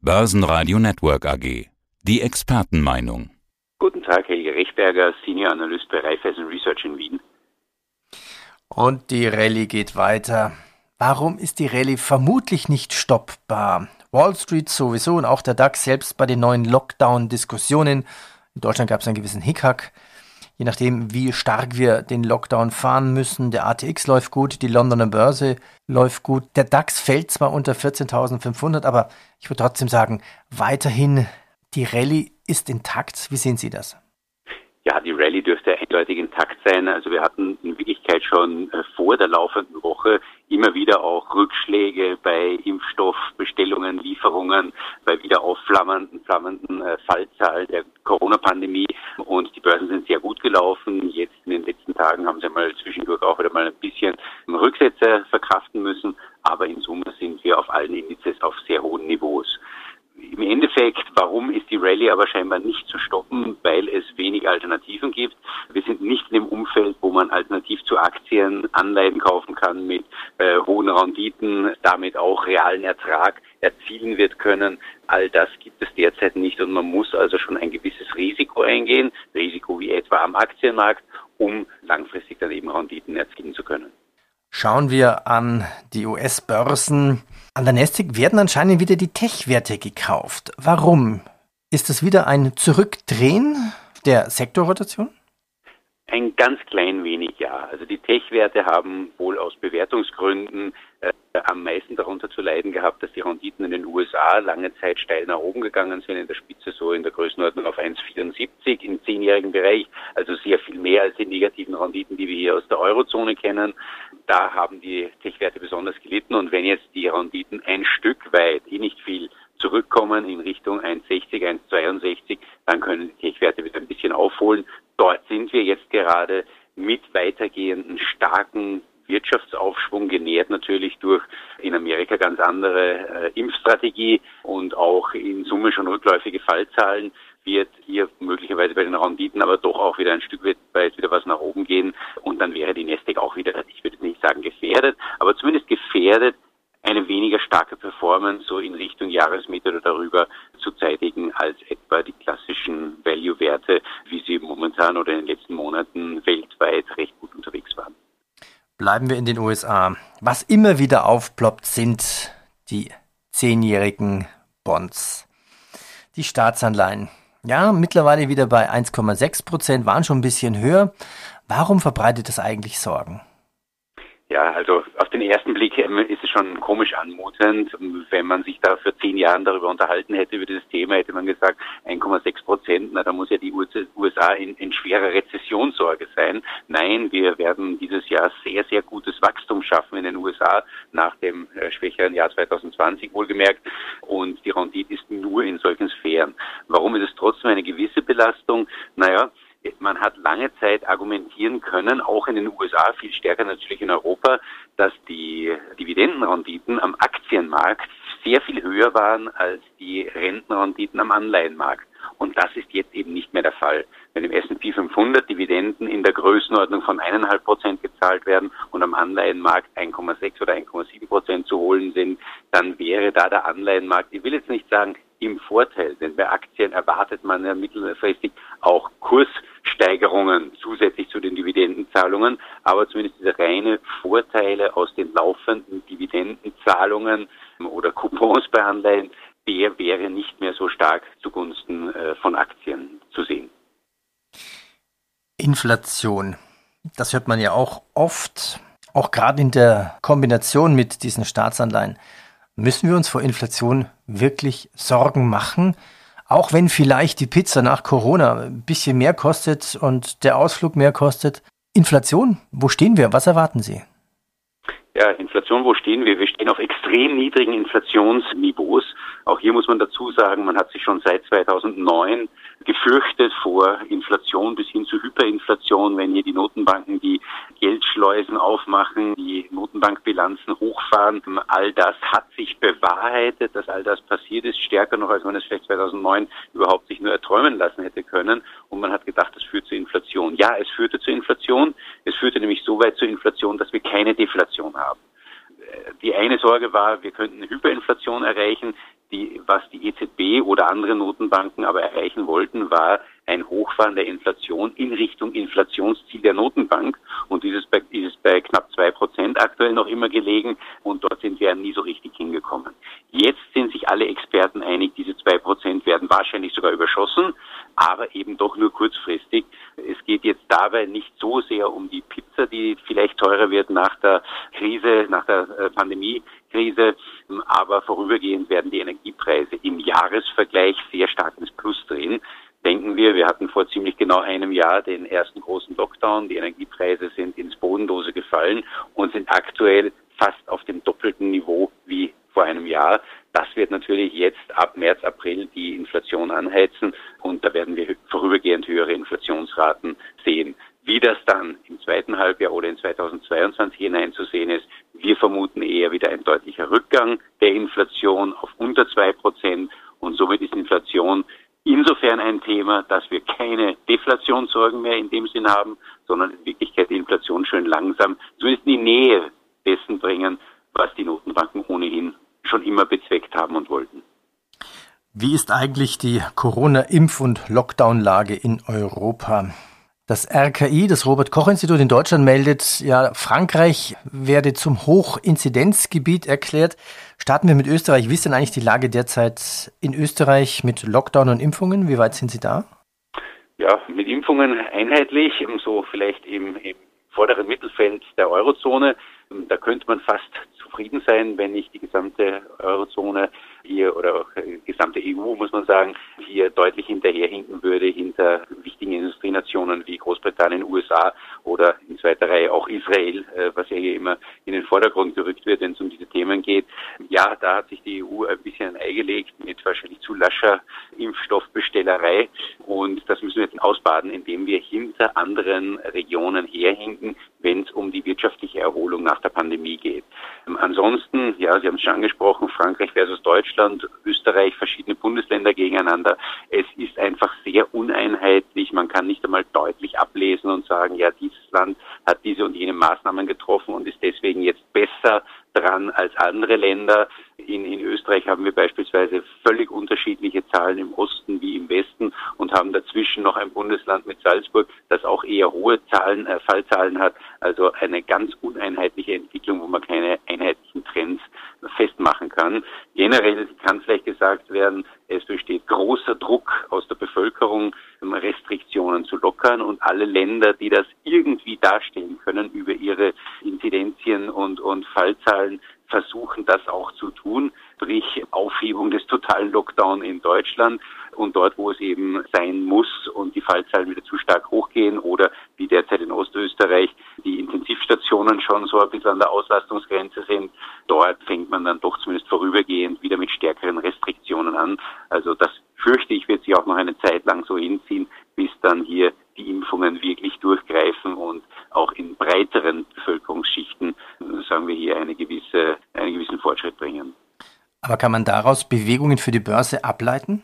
Börsenradio Network AG. Die Expertenmeinung. Guten Tag, Helge Rechberger, Senior Analyst bei Raiffeisen Research in Wien. Und die Rallye geht weiter. Warum ist die Rallye vermutlich nicht stoppbar? Wall Street sowieso und auch der DAX selbst bei den neuen Lockdown-Diskussionen. In Deutschland gab es einen gewissen Hickhack je nachdem, wie stark wir den Lockdown fahren müssen. Der ATX läuft gut, die Londoner Börse läuft gut. Der DAX fällt zwar unter 14.500, aber ich würde trotzdem sagen, weiterhin die Rallye ist intakt. Wie sehen Sie das? Ja, die Rallye dürfte eindeutig intakt sein. Also wir hatten in Wirklichkeit schon äh, vor der laufenden Woche immer wieder auch Rückschläge bei Impfstoffbestellungen, Lieferungen, bei wieder aufflammenden flammenden äh, Fallzahlen der Corona-Pandemie. Und Börsen sind sehr gut gelaufen. Jetzt in den letzten Tagen haben sie mal zwischendurch auch wieder mal ein bisschen Rücksätze verkraften müssen. Aber in Summe sind wir auf allen Indizes auf sehr hohen Niveaus. Im Endeffekt, warum ist die Rallye aber scheinbar nicht zu stoppen? Weil es wenig Alternativen gibt. Wir sind nicht in dem Umfeld, wo man alternativ zu Aktien Anleihen kaufen kann mit äh, hohen Renditen, damit auch realen Ertrag erzielen wird können. All das gibt es derzeit nicht und man muss also schon ein gewisses Risiko eingehen, Risiko wie etwa am Aktienmarkt, um langfristig dann eben Renditen erzielen zu können. Schauen wir an die US-Börsen. An der Nasdaq werden anscheinend wieder die Tech-Werte gekauft. Warum? Ist das wieder ein Zurückdrehen der Sektorrotation? Ein ganz klein wenig ja. Also die Tech-Werte haben wohl aus Bewertungsgründen äh, am meisten darunter zu leiden gehabt, dass die Renditen in den USA lange Zeit steil nach oben gegangen sind, in der Spitze so in der Größenordnung auf 1,74 im zehnjährigen Bereich, also sehr viel mehr als die negativen Renditen, die wir hier aus der Eurozone kennen. Da haben die Tech-Werte besonders gelitten und wenn jetzt die Renditen ein Stück weit, eh nicht viel, zurückkommen in Richtung 1,60, 1,62, dann können die Tech-Werte wieder ein bisschen aufholen. Dort sind wir jetzt gerade mit weitergehenden starken Wirtschaftsaufschwung genährt natürlich durch in Amerika ganz andere äh, Impfstrategie und auch in Summe schon rückläufige Fallzahlen wird hier möglicherweise bei den Renditen aber doch auch wieder ein Stück weit wieder was nach oben gehen und dann wäre die Nasdaq auch wieder, ich würde nicht sagen gefährdet, aber zumindest gefährdet, eine weniger starke Performance so in Richtung Jahresmitte oder darüber zu zeitigen als etwa die klassischen Value-Werte, wie sie momentan oder in den letzten Monaten weltweit recht gut unterwegs waren. Bleiben wir in den USA. Was immer wieder aufploppt, sind die zehnjährigen Bonds. Die Staatsanleihen. Ja, mittlerweile wieder bei 1,6 Prozent, waren schon ein bisschen höher. Warum verbreitet das eigentlich Sorgen? Ja, also auf den ersten Blick ähm, ist es schon komisch anmutend. Wenn man sich da vor zehn Jahren darüber unterhalten hätte, über dieses Thema, hätte man gesagt, 1,6 Prozent, na, da muss ja die USA in, in schwerer Rezessionssorge sein. Nein, wir werden dieses Jahr sehr, sehr gutes Wachstum schaffen in den USA nach dem äh, schwächeren Jahr 2020 wohlgemerkt. Und die Rendite ist nur in solchen Sphären. Warum ist es trotzdem eine gewisse Belastung? Naja, man hat lange Zeit argumentieren können, auch in den USA, viel stärker natürlich in Europa, dass die Dividendenrenditen am Aktienmarkt sehr viel höher waren als die Rentenrenditen am Anleihenmarkt. Und das ist jetzt eben nicht mehr der Fall. Wenn im S&P 500 Dividenden in der Größenordnung von eineinhalb Prozent gezahlt werden und am Anleihenmarkt 1,6 oder 1,7 Prozent zu holen sind, dann wäre da der Anleihenmarkt, ich will jetzt nicht sagen im Vorteil, denn bei Aktien erwartet man ja mittelfristig auch Kurssteigerungen zusätzlich zu den Dividendenzahlungen, aber zumindest diese reine Vorteile aus den laufenden Dividendenzahlungen oder Coupons bei Anleihen, der wäre nicht mehr so stark zugunsten äh, von Aktien zu sehen. Inflation. Das hört man ja auch oft, auch gerade in der Kombination mit diesen Staatsanleihen. Müssen wir uns vor Inflation wirklich Sorgen machen? Auch wenn vielleicht die Pizza nach Corona ein bisschen mehr kostet und der Ausflug mehr kostet. Inflation, wo stehen wir? Was erwarten Sie? Ja, Inflation, wo stehen wir? Wir stehen auf extrem niedrigen Inflationsniveaus. Auch hier muss man dazu sagen, man hat sich schon seit 2009 gefürchtet vor Inflation bis hin zu Hyperinflation, wenn hier die Notenbanken die Geldschleusen aufmachen, die Notenbankbilanzen hochfahren. All das hat sich bewahrheitet, dass all das passiert ist, stärker noch, als man es vielleicht 2009 überhaupt sich nur erträumen lassen hätte können. Und man hat gedacht, das führt zu Inflation. Ja, es führte zu Inflation. Es führte nämlich so weit zur Inflation, dass wir keine Deflation haben die eine Sorge war, wir könnten Hyperinflation erreichen. Die, was die EZB oder andere Notenbanken aber erreichen wollten, war ein Hochfahren der Inflation in Richtung Inflationsziel der Notenbank. Und dieses bei, ist bei knapp zwei Prozent aktuell noch immer gelegen. Und dort sind wir nie so richtig hingekommen. Jetzt sind sich alle Experten einig, diese zwei Prozent werden wahrscheinlich sogar überschossen, aber eben doch nur kurzfristig. Geht jetzt dabei nicht so sehr um die Pizza, die vielleicht teurer wird nach der Krise, nach der äh, Pandemiekrise, aber vorübergehend werden die Energiepreise im Jahresvergleich sehr stark ins Plus drehen. Denken wir, wir hatten vor ziemlich genau einem Jahr den ersten großen Lockdown. Die Energiepreise sind ins Bodenlose gefallen und sind aktuell fast auf dem doppelten Niveau wie vor einem Jahr. Das wird natürlich jetzt ab März, April die Inflation anheizen und da werden wir vorübergehend höhere Inflationsraten sehen. Wie das dann im zweiten Halbjahr oder in 2022 hineinzusehen ist, wir vermuten eher wieder ein deutlicher Rückgang der Inflation auf unter zwei Prozent und somit ist Inflation insofern ein Thema, dass wir keine Deflationssorgen mehr in dem Sinn haben, sondern in Wirklichkeit die Inflation schön langsam zumindest in die Nähe dessen bringen, was die Notenbanken ohnehin schon immer bezweckt haben und wollten. Wie ist eigentlich die Corona-Impf- und Lockdown-Lage in Europa? Das RKI, das Robert-Koch-Institut in Deutschland meldet, ja, Frankreich werde zum Hochinzidenzgebiet erklärt. Starten wir mit Österreich. Wie ist denn eigentlich die Lage derzeit in Österreich mit Lockdown und Impfungen? Wie weit sind Sie da? Ja, mit Impfungen einheitlich, so vielleicht im, im vorderen Mittelfeld der Eurozone. Da könnte man fast zufrieden sein, wenn nicht die gesamte Eurozone hier oder auch die gesamte EU, muss man sagen, hier deutlich hinterherhinken würde hinter wichtigen Industrienationen wie Großbritannien, USA oder in zweiter Reihe auch Israel, äh, was ja hier immer in den Vordergrund gerückt wird, wenn es um diese Themen geht. Ja, da hat sich die EU ein bisschen ein Ei gelegt mit wahrscheinlich zu lascher Impfstoffbestellerei und das müssen wir jetzt ausbaden, indem wir hinter anderen Regionen herhinken, wenn es um die wirtschaftliche Erholung nach der Pandemie geht. Ähm, ansonsten, ja, Sie haben es schon angesprochen, Frankreich versus Deutschland, Österreich, verschiedene Bundesländer gegeneinander. Es ist einfach sehr uneinheitlich. Man kann nicht einmal deutlich ablesen und sagen, ja, dieses Land hat diese und jene Maßnahmen getroffen und ist deswegen jetzt besser dran als andere Länder. In, in Österreich haben wir beispielsweise völlig unterschiedliche Zahlen im Osten wie im Westen und haben dazwischen noch ein Bundesland mit Salzburg, das auch eher hohe Zahlen, äh, Fallzahlen hat. Also eine ganz uneinheitliche Entwicklung, wo man keine einheitlichen Trends festmachen kann. Generell kann vielleicht gesagt werden, es besteht großer Druck aus der Bevölkerung, Restriktionen zu lockern und alle Länder, die das irgendwie darstellen können über ihre Inzidenzien und, und Fallzahlen, versuchen das auch zu tun, sprich Aufhebung des totalen Lockdown in Deutschland und dort, wo es eben sein muss und die Fallzahlen wieder zu stark hochgehen oder wie derzeit in Ostösterreich die Intensivstationen schon so ein bisschen an der Auslastungsgrenze sind, dort fängt man dann doch zumindest vorübergehend wieder mit stärkeren Restriktionen an. Also das fürchte ich, wird sich auch noch eine Zeit lang so hinziehen, bis dann hier die Impfungen wirklich durchgreifen und auch in breiteren Bevölkerungsschichten, sagen wir hier, eine gewisse, einen gewissen Fortschritt bringen. Aber kann man daraus Bewegungen für die Börse ableiten?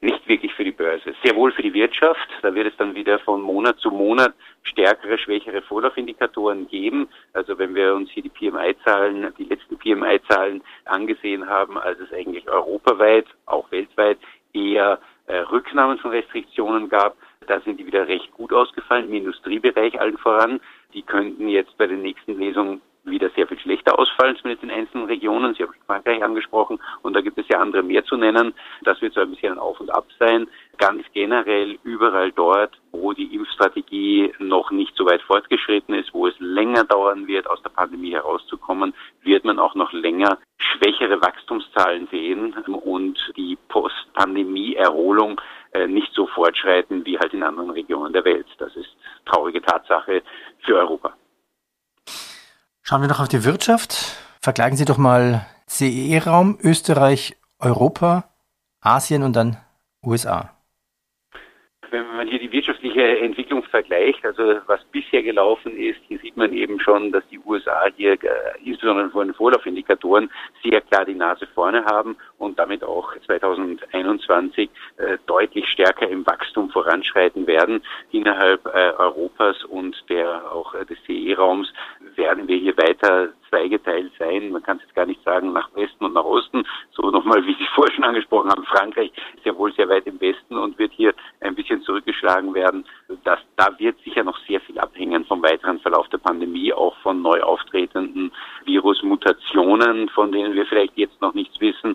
Nicht wirklich für die Börse. Sehr wohl für die Wirtschaft. Da wird es dann wieder von Monat zu Monat stärkere, schwächere Vorlaufindikatoren geben. Also wenn wir uns hier die PMI-Zahlen, die letzten PMI-Zahlen angesehen haben, als es eigentlich europaweit, auch weltweit eher äh, Rücknahmen von Restriktionen gab, da sind die wieder recht gut ausgefallen, im Industriebereich allen voran. Die könnten jetzt bei den nächsten Lesungen wieder sehr viel schlechter ausfallen, zumindest in einzelnen Regionen. Sie haben Frankreich angesprochen und da gibt es ja andere mehr zu nennen. Das wird so ein bisschen ein Auf und Ab sein. Ganz generell überall dort, wo die Impfstrategie noch nicht so weit fortgeschritten ist, wo es länger dauern wird, aus der Pandemie herauszukommen, wird man auch noch länger schwächere Wachstumszahlen sehen und die Post-Pandemie-Erholung äh, nicht so fortschreiten wie halt in anderen Regionen der Welt. Das ist traurige Tatsache für Europa. Schauen wir noch auf die Wirtschaft. Vergleichen Sie doch mal CEE-Raum, Österreich, Europa, Asien und dann USA wenn man hier die wirtschaftliche Entwicklung vergleicht, also was bisher gelaufen ist, hier sieht man eben schon, dass die USA hier äh, insbesondere von den Vorlaufindikatoren sehr klar die Nase vorne haben und damit auch 2021 äh, deutlich stärker im Wachstum voranschreiten werden. Innerhalb äh, Europas und der auch des CE-Raums werden wir hier weiter zweigeteilt sein. Man kann es jetzt gar nicht sagen nach Westen und nach Osten. So nochmal, wie Sie vorher schon angesprochen haben, Frankreich ist ja wohl sehr weit im Westen und wird hier ein bisschen zurückgeschlagen werden. Das, da wird sicher noch sehr viel abhängen vom weiteren Verlauf der Pandemie, auch von neu auftretenden Virusmutationen, von denen wir vielleicht jetzt noch nichts wissen.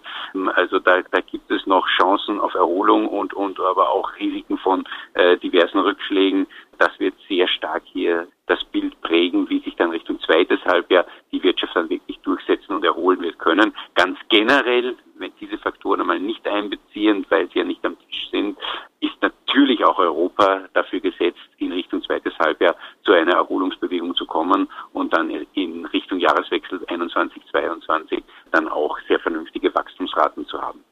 Also da, da gibt es noch Chancen auf Erholung und, und aber auch Risiken von äh, diversen Rückschlägen. Das wird sehr stark hier das Bild prägen, wie sich dann Richtung zweites Halbjahr die Wirtschaft dann wirklich durchsetzen und erholen wird können. Ganz generell, wenn diese Faktoren einmal nicht einbeziehen, weil sie ja nicht am Tisch sind, ist natürlich auch Europa dafür gesetzt, in Richtung zweites Halbjahr zu einer Erholungsbewegung zu kommen und dann in Richtung Jahreswechsel 21, 22 dann auch sehr vernünftige Wachstumsraten zu haben.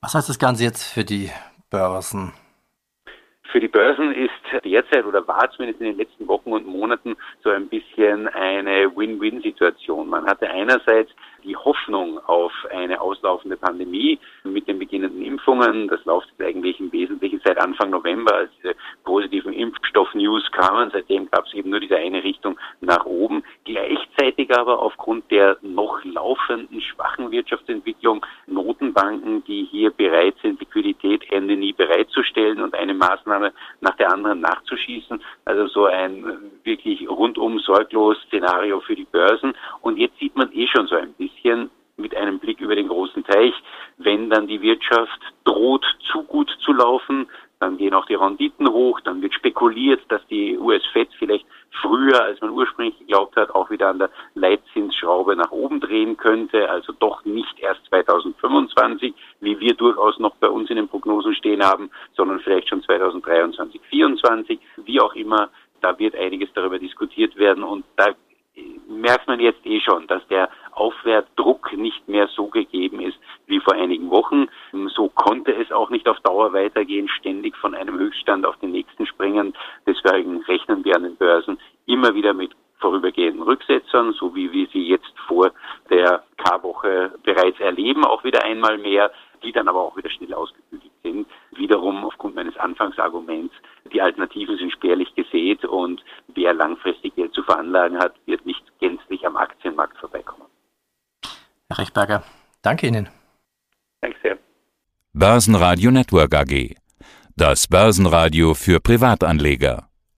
Was heißt das Ganze jetzt für die Börsen? Für die Börsen ist derzeit oder war zumindest in den letzten Wochen und Monaten so ein bisschen eine Win-Win-Situation. Man hatte einerseits die Hoffnung auf eine auslaufende Pandemie mit den beginnenden Impfungen. Das läuft eigentlich im Wesentlichen seit Anfang November, als diese positiven Impfstoff-News kamen. Seitdem gab es eben nur diese eine Richtung nach oben. Gleichzeitig aber aufgrund der noch laufenden schwachen Wirtschaftsentwicklung Notenbanken, die hier bereit sind, Liquidität Ende nie bereitzustellen und eine Maßnahme nach der anderen nachzuschießen. Also so ein wirklich rundum sorglos Szenario für die Börsen. Und jetzt sieht man eh schon so ein bisschen, bisschen mit einem Blick über den großen Teich. Wenn dann die Wirtschaft droht, zu gut zu laufen, dann gehen auch die Renditen hoch, dann wird spekuliert, dass die US-Fed vielleicht früher, als man ursprünglich geglaubt hat, auch wieder an der Leitzinsschraube nach oben drehen könnte, also doch nicht erst 2025, wie wir durchaus noch bei uns in den Prognosen stehen haben, sondern vielleicht schon 2023, 2024, wie auch immer, da wird einiges darüber diskutiert werden und da merkt man jetzt eh schon, dass der Aufwertdruck nicht mehr so gegeben ist wie vor einigen Wochen. So konnte es auch nicht auf Dauer weitergehen, ständig von einem Höchststand auf den nächsten springen. Deswegen rechnen wir an den Börsen immer wieder mit vorübergehenden Rücksetzern, so wie wir sie jetzt vor der K-Woche bereits erleben, auch wieder einmal mehr, die dann aber auch wieder schnell ausgebügelt sind. Wiederum aufgrund meines Anfangsarguments, die Alternativen sind spärlich gesät und wer langfristig Geld zu veranlagen hat, wird nicht gänzlich am Aktienmarkt vorbeikommen. Herr Rechberger, danke Ihnen. Danke sehr. Börsenradio Network AG. Das Börsenradio für Privatanleger.